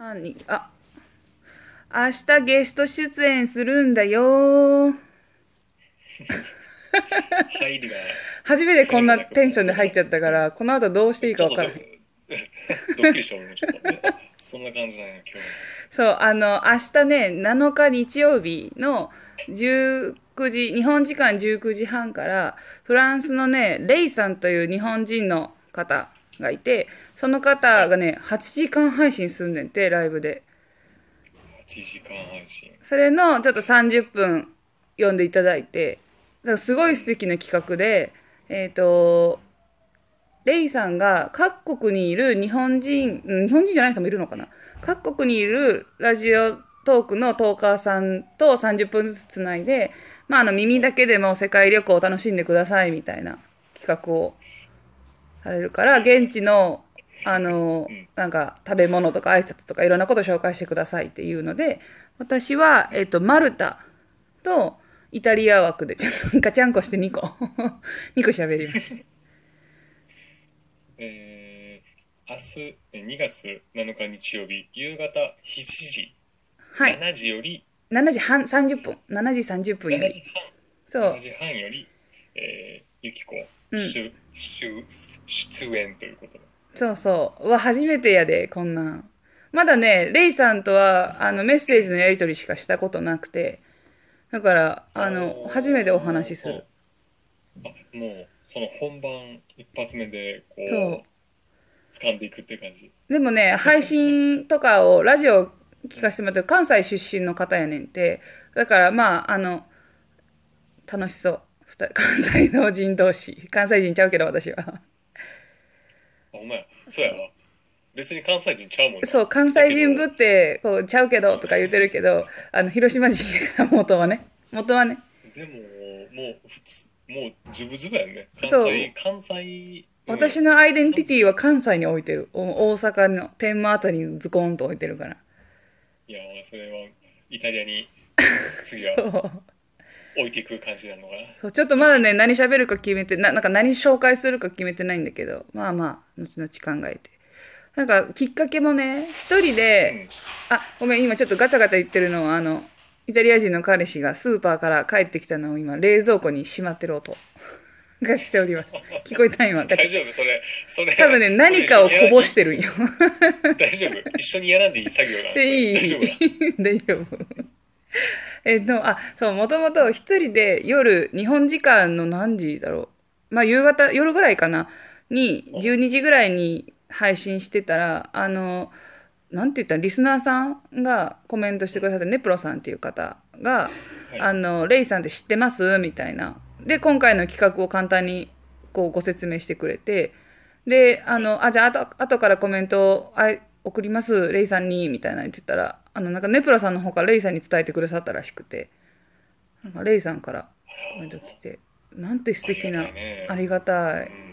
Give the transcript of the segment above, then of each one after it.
犯人、あ、明日ゲスト出演するんだよ。初めてこんなテンションで入っちゃったから、この後どうしていいか分からへん。ドッキリした俺もちょっとねそんな感じなんや今日。そう、あの、明日ね、7日日曜日の19時、日本時間19時半から、フランスのね、レイさんという日本人の方がいて、その方がね、8時間配信すんねんて、ライブで。8時間配信それのちょっと30分読んでいただいて、だからすごい素敵な企画で、えっ、と、レイさんが各国にいる日本人、うん日本人じゃない人もいるのかな？各国にいるラジオトークのトーカーさんと30分ずつつないで、まあ、あの耳だけでも世界旅行を楽しんでくださいみたいな企画をされるから、現地の、あのうん、なんか食べ物とか挨拶とかいろんなことを紹介してくださいっていうので、私は、えっ、と、マルタとイタリア枠でちゃんガチャンコして2個、2個喋ります。えー、明日えー2月7日日曜日夕方7時、はい。7時より7時半、30分。7時30分よ7り。時そう半7。時半より、えー、ゆきこうん出,、出出演ということでそうそう。うわ、初めてやで、こんなん。まだね、レイさんとは、あの、メッセージのやり取りしかしたことなくて、だから、あの、初めてお話しする。あもうその本番一発目でこうそう掴んでいくっていう感じでもね、配信とかを、ラジオ聞かせてもらって、関西出身の方やねんて。だから、まあ、あの、楽しそう。関西の人同士。関西人ちゃうけど、私は。あほんまやそうやわ別に関西人ちゃうもんねそう、関西人ぶって、こう、ちゃうけど、とか言ってるけど、あの、広島人やから、元はね。元はね。でももう普通もうズブズブやんね関西関西私のアイデンティティは関西に置いてる。お大阪の天満あたりにズコンと置いてるから。いやそれはイタリアに次は 置いていく感じなのかなそう、ちょっとまだね、何喋るか決めて、ななんか何紹介するか決めてないんだけど、まあまあ、後々考えて。なんか、きっかけもね、一人で、あ、ごめん、今ちょっとガチャガチャ言ってるのは、あの、イタリア人の彼氏がスーパーから帰ってきたのを今、冷蔵庫にしまってる音 がしております。聞こえた今、大ャ。丈夫？それそれ多分ね、何かをこぼしてるんよ。大丈夫一緒にやらんでいい作業なんで いい大丈夫だ大丈夫。えっと、あ、そう、もともと一人で夜、日本時間の何時だろう。まあ、夕方、夜ぐらいかな。に、12時ぐらいに配信してたら、あの、なんて言ったら、リスナーさんがコメントしてくださって、ネプロさんっていう方が、はいあの、レイさんって知ってます？みたいな。で、今回の企画を簡単にこうご説明してくれて、で、あの、あ、じゃあ、あと、後からコメントをあ送ります、レイさんに、みたいな言ってたら、あの、なんかネプラさんの方からレイさんに伝えてくださったらしくて、なんかレイさんからコメント来て、なんて素敵な、ありがたい。うん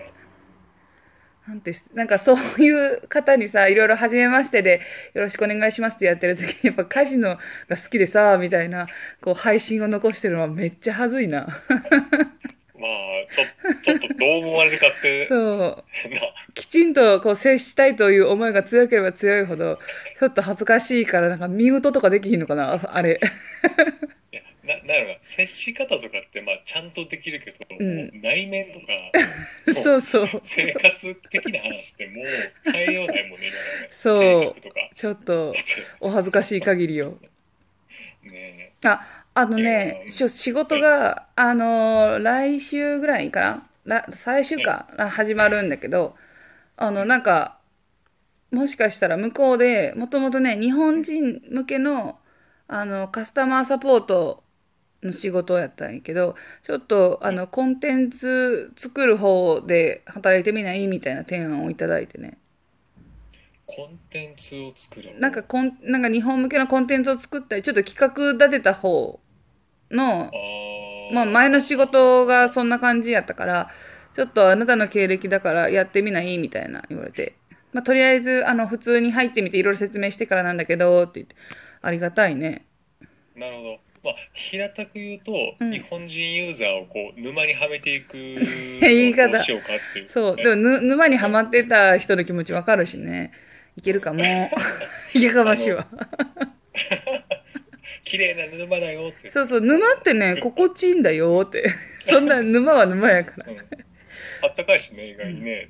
なんてす、なんかそういう方にさ、いろいろ初めましてで、よろしくお願いしますってやってる時に、やっぱカジノが好きでさ、みたいな、こう配信を残してるのはめっちゃ恥ずいな。まあちょちょっとどう思われるかって。そう。な。きちんとこう接したいという思いが強ければ強いほど、ちょっと恥ずかしいから、なんかミュートとかできひんのかなああれ。いやななんやろな接し方とかってまあちゃんとできるけど、うん。内面とか そうそう。生活的な話ってもう変えようないもんねそう。性格とか。ちょっと、お恥ずかしい限りよ。ねあ、あのね、しょ仕事が、あのー来週ぐらいかな？ら再来週か、あ始まるんだけど、あの、なんか、もしかしたら向こうで、もともとね、日本人向けの、あの、カスタマーサポートの仕事やったんやけど、ちょっと、あの、コンテンツ作る方で働いてみない？みたいな提案をいただいてね。コンテンツを作るなんかコン、なんか日本向けのコンテンツを作ったり、ちょっと企画立てた方のまあ前の仕事がそんな感じやったから、ちょっとあなたの経歴だからやってみない？みたいな言われて。まあとりあえず、あの、普通に入ってみていろいろ説明してからなんだけど、って言って、ありがたいね。なるほどまあ平たく言うと、うん日本人ユーザーをこう沼にはめていく 言い方どうしようかっていうそう。ねでもぬ、沼にはまってた人の気持ちわかるしね。いけるかも。いけかましいわ。綺麗な沼だよって。そうそう、沼ってね、心地いいんだよって。そんな沼は沼やから。うん。あったかいしね、意外にね。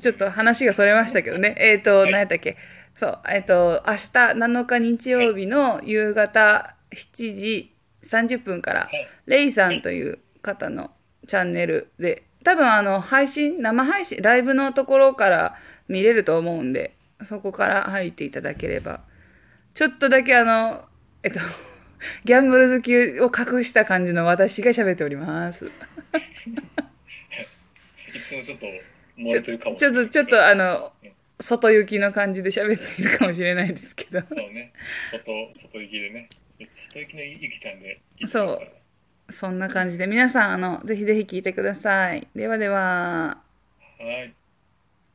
ちょっと話がそれましたけどね。えっ、と、はい何やったっけ？そう、えっ、と、明日7日日曜日の夕方7時30分から、はい。レイさんという方のチャンネルで、多分あの、配信、生配信、ライブのところから見れると思うんで、そこから入っていただければ。ちょっとだけあの、えっと、ギャンブル好きを隠した感じの私が喋っております。いつもちょっと漏れてるかもしちょっと、れない。ちょっとあの、外行きの感じで喋っているかもしれないですけど。そうね。外、外行きでね。外行きのゆきちゃんでそう。そんな感じで皆さん、あの、ぜひぜひ聞いてください。ではでは。はい。